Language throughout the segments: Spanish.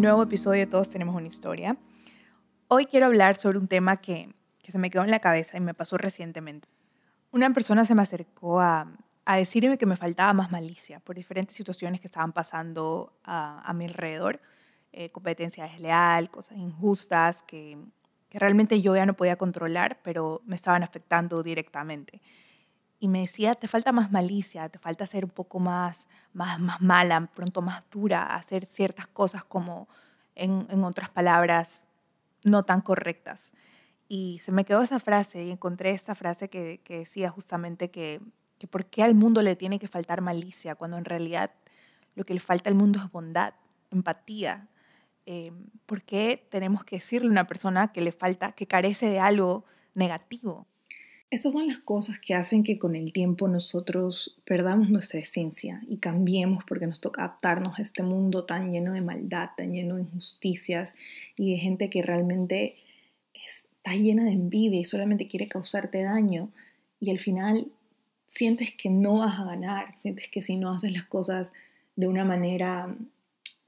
nuevo episodio de Todos tenemos una historia. Hoy quiero hablar sobre un tema que, que se me quedó en la cabeza y me pasó recientemente. Una persona se me acercó a, a decirme que me faltaba más malicia por diferentes situaciones que estaban pasando a, a mi alrededor, eh, competencia desleal, cosas injustas que, que realmente yo ya no podía controlar, pero me estaban afectando directamente y me decía, te falta más malicia, te falta ser un poco más, más, más mala, pronto más dura, hacer ciertas cosas como, en, en otras palabras, no tan correctas. Y se me quedó esa frase y encontré esta frase que, que decía justamente que, que por qué al mundo le tiene que faltar malicia, cuando en realidad lo que le falta al mundo es bondad, empatía. Eh, ¿Por qué tenemos que decirle a una persona que le falta, que carece de algo negativo? Estas son las cosas que hacen que con el tiempo nosotros perdamos nuestra esencia y cambiemos porque nos toca adaptarnos a este mundo tan lleno de maldad, tan lleno de injusticias y de gente que realmente está llena de envidia y solamente quiere causarte daño y al final sientes que no vas a ganar, sientes que si no haces las cosas de una manera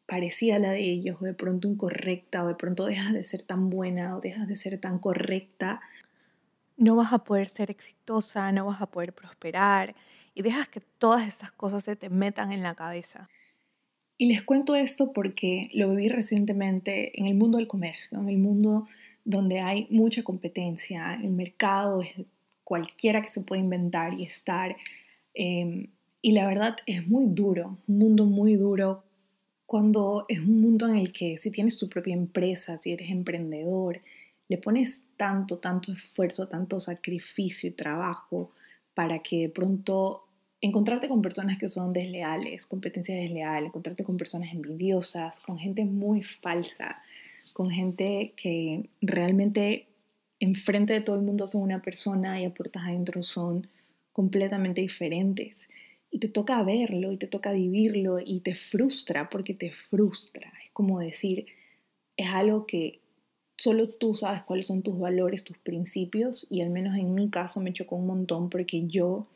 parecida a la de ellos o de pronto incorrecta o de pronto dejas de ser tan buena o dejas de ser tan correcta, no vas a poder ser exitosa, no vas a poder prosperar y dejas que todas estas cosas se te metan en la cabeza. Y les cuento esto porque lo viví recientemente en el mundo del comercio, en el mundo donde hay mucha competencia, el mercado es cualquiera que se pueda inventar y estar. Eh, y la verdad es muy duro, un mundo muy duro cuando es un mundo en el que si tienes tu propia empresa, si eres emprendedor, le pones tanto, tanto esfuerzo, tanto sacrificio y trabajo para que de pronto encontrarte con personas que son desleales, competencia desleal, encontrarte con personas envidiosas, con gente muy falsa, con gente que realmente enfrente de todo el mundo son una persona y a puertas adentro son completamente diferentes. Y te toca verlo y te toca vivirlo y te frustra porque te frustra. Es como decir, es algo que solo tú sabes cuáles son tus valores, tus principios y al menos en mi caso me chocó un montón porque yo,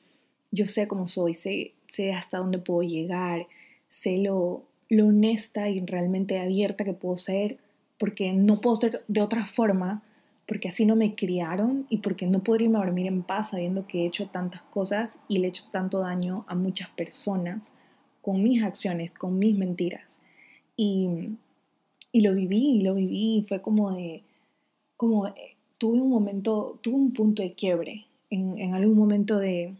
yo sé cómo soy, sé, sé hasta dónde puedo llegar, sé lo, lo honesta y realmente abierta que puedo ser porque no puedo ser de otra forma porque así no me criaron y porque no puedo irme a dormir en paz sabiendo que he hecho tantas cosas y le he hecho tanto daño a muchas personas con mis acciones, con mis mentiras. Y y lo viví, lo viví, fue como de, como tuve un momento, tuve un punto de quiebre en, algún momento de,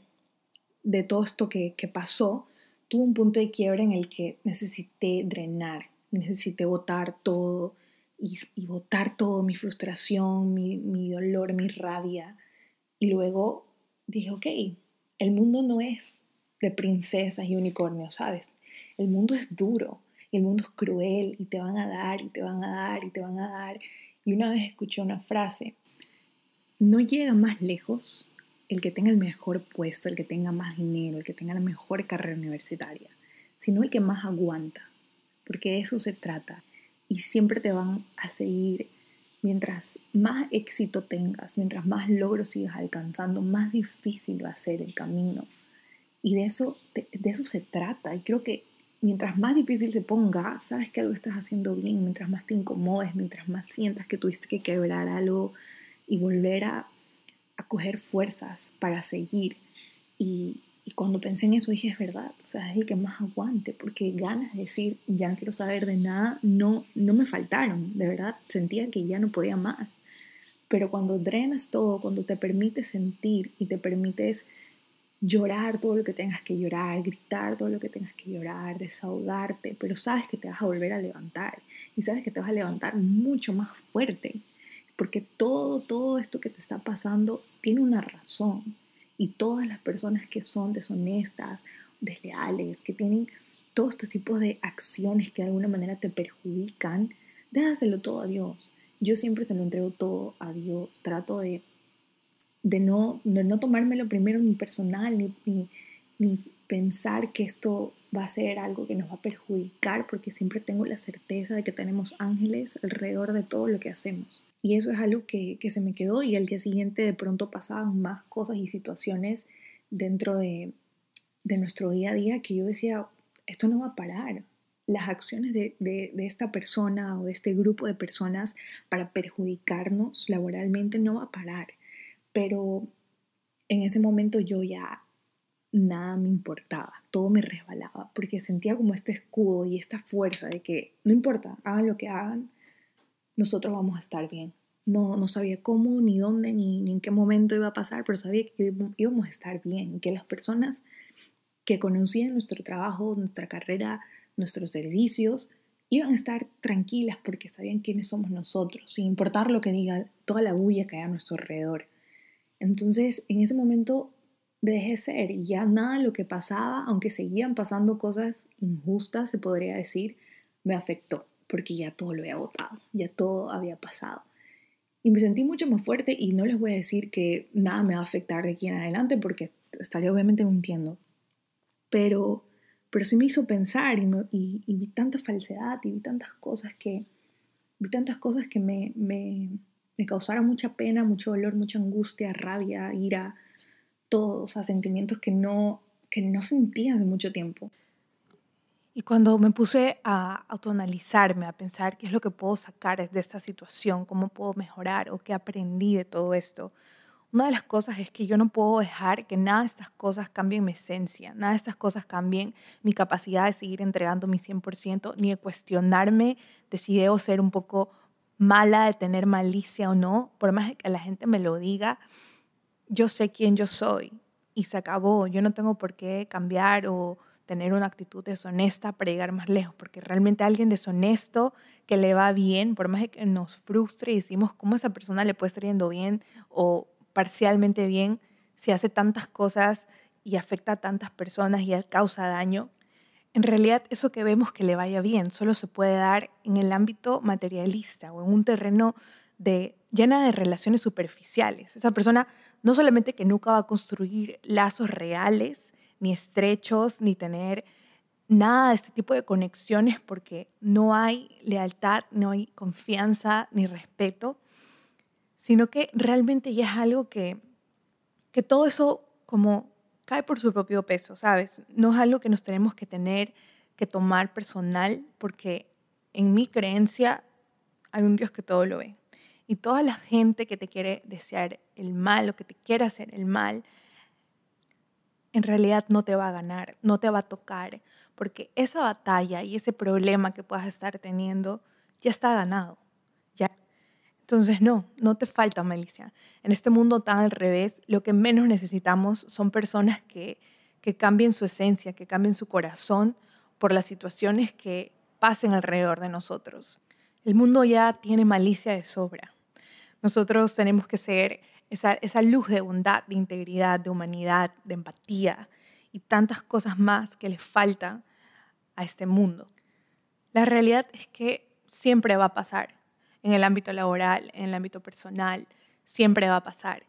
de todo esto que, que, pasó, tuve un punto de quiebre en el que necesité drenar, necesité botar todo y, y botar todo, mi frustración, mi, mi dolor, mi rabia. Y luego dije, ok, el mundo no es de princesas y unicornios, ¿sabes? El mundo es duro, el mundo es cruel y te van a dar y te van a dar y te van a dar. Y una vez escuché una frase, no llega más lejos el que tenga el mejor puesto, el que tenga más dinero, el que tenga la mejor carrera universitaria, sino el que más aguanta, porque de eso se trata. Y siempre te van a seguir mientras más éxito tengas, mientras más logros sigas alcanzando, más difícil va a ser el camino. Y de eso, de, de eso se trata. Y creo que mientras más difícil se ponga, sabes que algo estás haciendo bien, mientras más te incomodes, mientras más sientas que tuviste que quebrar algo y volver a, coger fuerzas para seguir. Y, y, cuando pensé en eso dije, es verdad, o sea, es el que más aguante, porque ganas de decir, ya no quiero saber de nada, no, no me faltaron, de verdad, sentía que ya no podía más. Pero cuando drenas todo, cuando te permites sentir y te permites llorar todo lo que tengas que llorar, gritar todo lo que tengas que llorar, desahogarte, pero sabes que te vas a volver a levantar y sabes que te vas a levantar mucho más fuerte, porque todo, todo esto que te está pasando tiene una razón y todas las personas que son deshonestas, desleales, que tienen todos estos tipos de acciones que de alguna manera te perjudican, déjaselo todo a Dios. Yo siempre se lo entrego todo a Dios, trato de de no, de no tomármelo primero ni personal, ni, ni, pensar que esto va a ser algo que nos va a perjudicar, porque siempre tengo la certeza de que tenemos ángeles alrededor de todo lo que hacemos. Y eso es algo que, que se me quedó y al día siguiente de pronto pasaban más cosas y situaciones dentro de, de nuestro día a día que yo decía, esto no va a parar. las acciones de, de, esta persona o de este grupo de personas para perjudicarnos laboralmente no va a parar. Pero en ese momento yo ya nada me importaba, todo me resbalaba, porque sentía como este escudo y esta fuerza de que no importa, hagan lo que hagan, nosotros vamos a estar bien. No, no sabía cómo, ni dónde, ni, ni en qué momento iba a pasar, pero sabía que íbamos a estar bien, que las personas que conocían nuestro trabajo, nuestra carrera, nuestros servicios, iban a estar tranquilas porque sabían quiénes somos nosotros, sin importar lo que diga toda la bulla que hay a nuestro alrededor. Entonces, en ese momento dejé ser y ya nada lo que pasaba, aunque seguían pasando cosas injustas, se podría decir, me afectó, porque ya todo lo había votado, ya todo había pasado. Y me sentí mucho más fuerte y no les voy a decir que nada me va a afectar de aquí en adelante, porque estaría obviamente mintiendo. Pero, pero sí me hizo pensar y, vi tanta falsedad y vi tantas cosas que, vi tantas cosas que me, me, me causaron mucha pena, mucho dolor, mucha angustia, rabia, ira, todos, o sentimientos que no, que no sentía hace mucho tiempo. Y cuando me puse a autoanalizarme, a pensar qué es lo que puedo sacar de esta situación, cómo puedo mejorar o qué aprendí de todo esto, una de las cosas es que yo no puedo dejar que nada de estas cosas cambien mi esencia, nada de estas cosas cambien mi capacidad de seguir entregando mi 100%, ni de cuestionarme de si ser un poco mala, de tener malicia o no, por más que la gente me lo diga, yo sé quién yo soy y se acabó. Yo no tengo por qué cambiar o tener una actitud deshonesta para llegar más lejos, porque realmente alguien deshonesto que le va bien, por más que nos frustre y decimos cómo esa persona le puede estar yendo bien o parcialmente bien, si hace tantas cosas y afecta a tantas personas y causa daño, en realidad eso que vemos que le vaya bien solo se puede dar en el ámbito materialista o en un terreno de, llena de relaciones superficiales. Esa persona no solamente que nunca va a construir lazos reales, ni estrechos, ni tener nada de este tipo de conexiones porque no hay lealtad, no hay confianza ni respeto, sino que realmente ya es algo que, que todo eso como cae por su propio peso, ¿sabes? No es algo que nos tenemos que tener que tomar personal porque en mi creencia hay un Dios que todo lo ve. Y toda la gente que te quiere desear el mal o que te quiere hacer el mal, en realidad no te va a ganar, no te va a tocar, porque esa batalla y ese problema que puedas estar teniendo ya está ganado. Entonces, no, no te falta malicia. En este mundo tan al revés, lo que menos necesitamos son personas que, que cambien su esencia, que cambien su corazón por las situaciones que pasen alrededor de nosotros. El mundo ya tiene malicia de sobra. Nosotros tenemos que ser esa, esa luz de bondad, de integridad, de humanidad, de empatía y tantas cosas más que le falta a este mundo. La realidad es que siempre va a pasar en el ámbito laboral, en el ámbito personal, siempre va a pasar.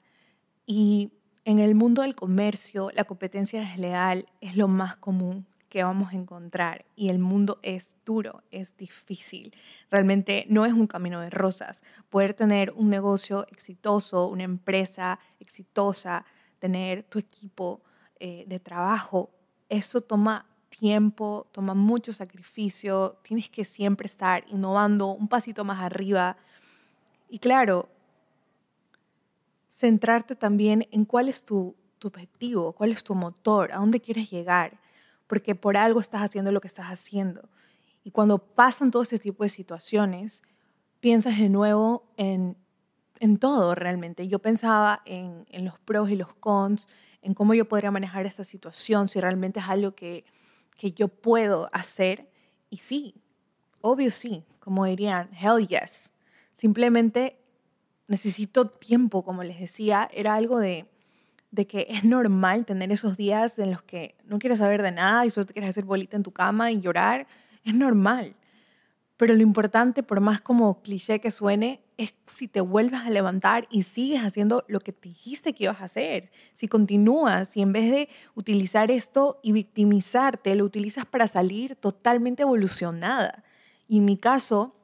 Y en el mundo del comercio, la competencia desleal es lo más común que vamos a encontrar y el mundo es duro, es difícil. Realmente no es un camino de rosas. Poder tener un negocio exitoso, una empresa exitosa, tener tu equipo eh, de trabajo, eso toma tiempo, toma mucho sacrificio, tienes que siempre estar innovando un pasito más arriba. Y claro, centrarte también en cuál es tu, tu objetivo, cuál es tu motor, a dónde quieres llegar porque por algo estás haciendo lo que estás haciendo. Y cuando pasan todo este tipo de situaciones, piensas de nuevo en, en todo realmente. Yo pensaba en, en, los pros y los cons, en cómo yo podría manejar esta situación, si realmente es algo que, que yo puedo hacer. Y sí, obvio sí, como dirían, hell yes. Simplemente necesito tiempo, como les decía, era algo de de que es normal tener esos días en los que no quieres saber de nada y solo te quieres hacer bolita en tu cama y llorar. Es normal. Pero lo importante, por más como cliché que suene, es si te vuelves a levantar y sigues haciendo lo que te dijiste que ibas a hacer. Si continúas, si en vez de utilizar esto y victimizarte, lo utilizas para salir totalmente evolucionada. Y en mi caso,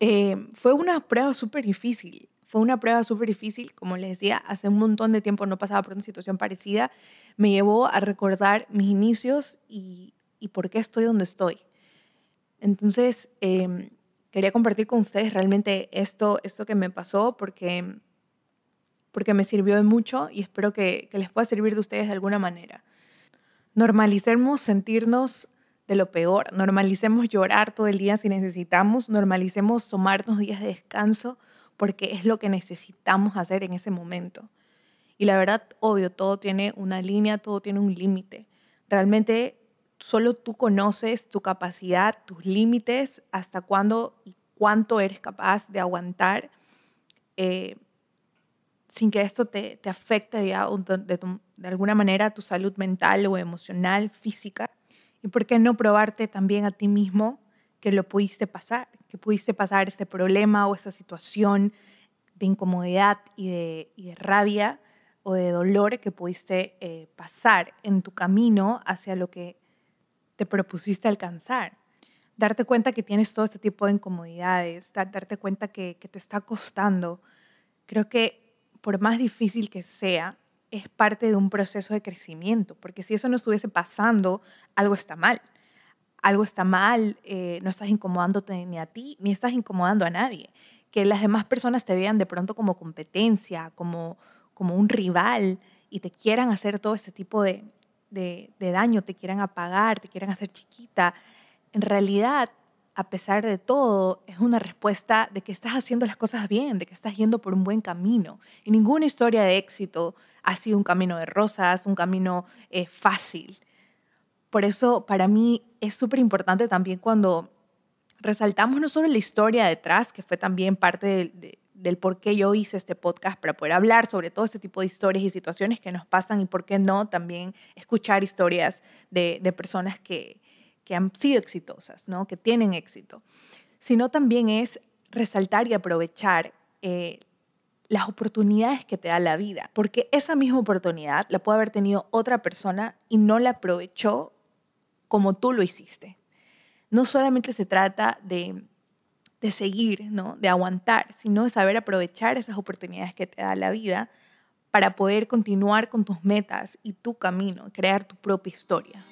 eh, fue una prueba súper difícil. Fue una prueba súper difícil, como les decía, hace un montón de tiempo no pasaba por una situación parecida. Me llevó a recordar mis inicios y, y por qué estoy donde estoy. Entonces, em, quería compartir con ustedes realmente esto, esto que me pasó porque, porque me sirvió de mucho y espero que, les pueda servir de ustedes de alguna manera. Normalicemos sentirnos de lo peor, normalicemos llorar todo el día si necesitamos, normalicemos tomarnos días de descanso porque es lo que necesitamos hacer en ese momento. Y la verdad, obvio, todo tiene una línea, todo tiene un límite. Realmente solo tú conoces tu capacidad, tus límites, hasta cuándo y cuánto eres capaz de aguantar eh, sin que esto te, te afecte de, de alguna manera tu salud mental o emocional, física. ¿Y por qué no probarte también a ti mismo que lo pudiste pasar, que pudiste pasar este problema o esta situación de incomodidad y de, y de rabia o de dolor que pudiste eh, pasar en tu camino hacia lo que te propusiste alcanzar. Darte cuenta que tienes todo este tipo de incomodidades, darte cuenta que, que te está costando. Creo que por más difícil que sea, es parte de un proceso de crecimiento, porque si eso no estuviese pasando, algo está mal. Algo está mal, eh, no estás incomodándote ni a ti, ni estás incomodando a nadie. Que las demás personas te vean de pronto como competencia, como, como un rival y te quieran hacer todo ese tipo de, de, daño, te quieran apagar, te quieran hacer chiquita, en realidad, a pesar de todo, es una respuesta de que estás haciendo las cosas bien, de que estás yendo por un buen camino. Y ninguna historia de éxito ha sido un camino de rosas, un camino eh, fácil. Por eso, para mí, es súper importante también cuando resaltamos no solo la historia detrás, que fue también parte de, del por qué yo hice este podcast para poder hablar sobre todo este tipo de historias y situaciones que nos pasan y por qué no también escuchar historias de, personas que, han sido exitosas, ¿no? que tienen éxito, sino también es resaltar y aprovechar eh, las oportunidades que te da la vida, porque esa misma oportunidad la puede haber tenido otra persona y no la aprovechó como tú lo hiciste. No solamente se trata de de seguir, ¿no? de aguantar, sino de saber aprovechar esas oportunidades que te da la vida para poder continuar con tus metas y tu camino, crear tu propia historia.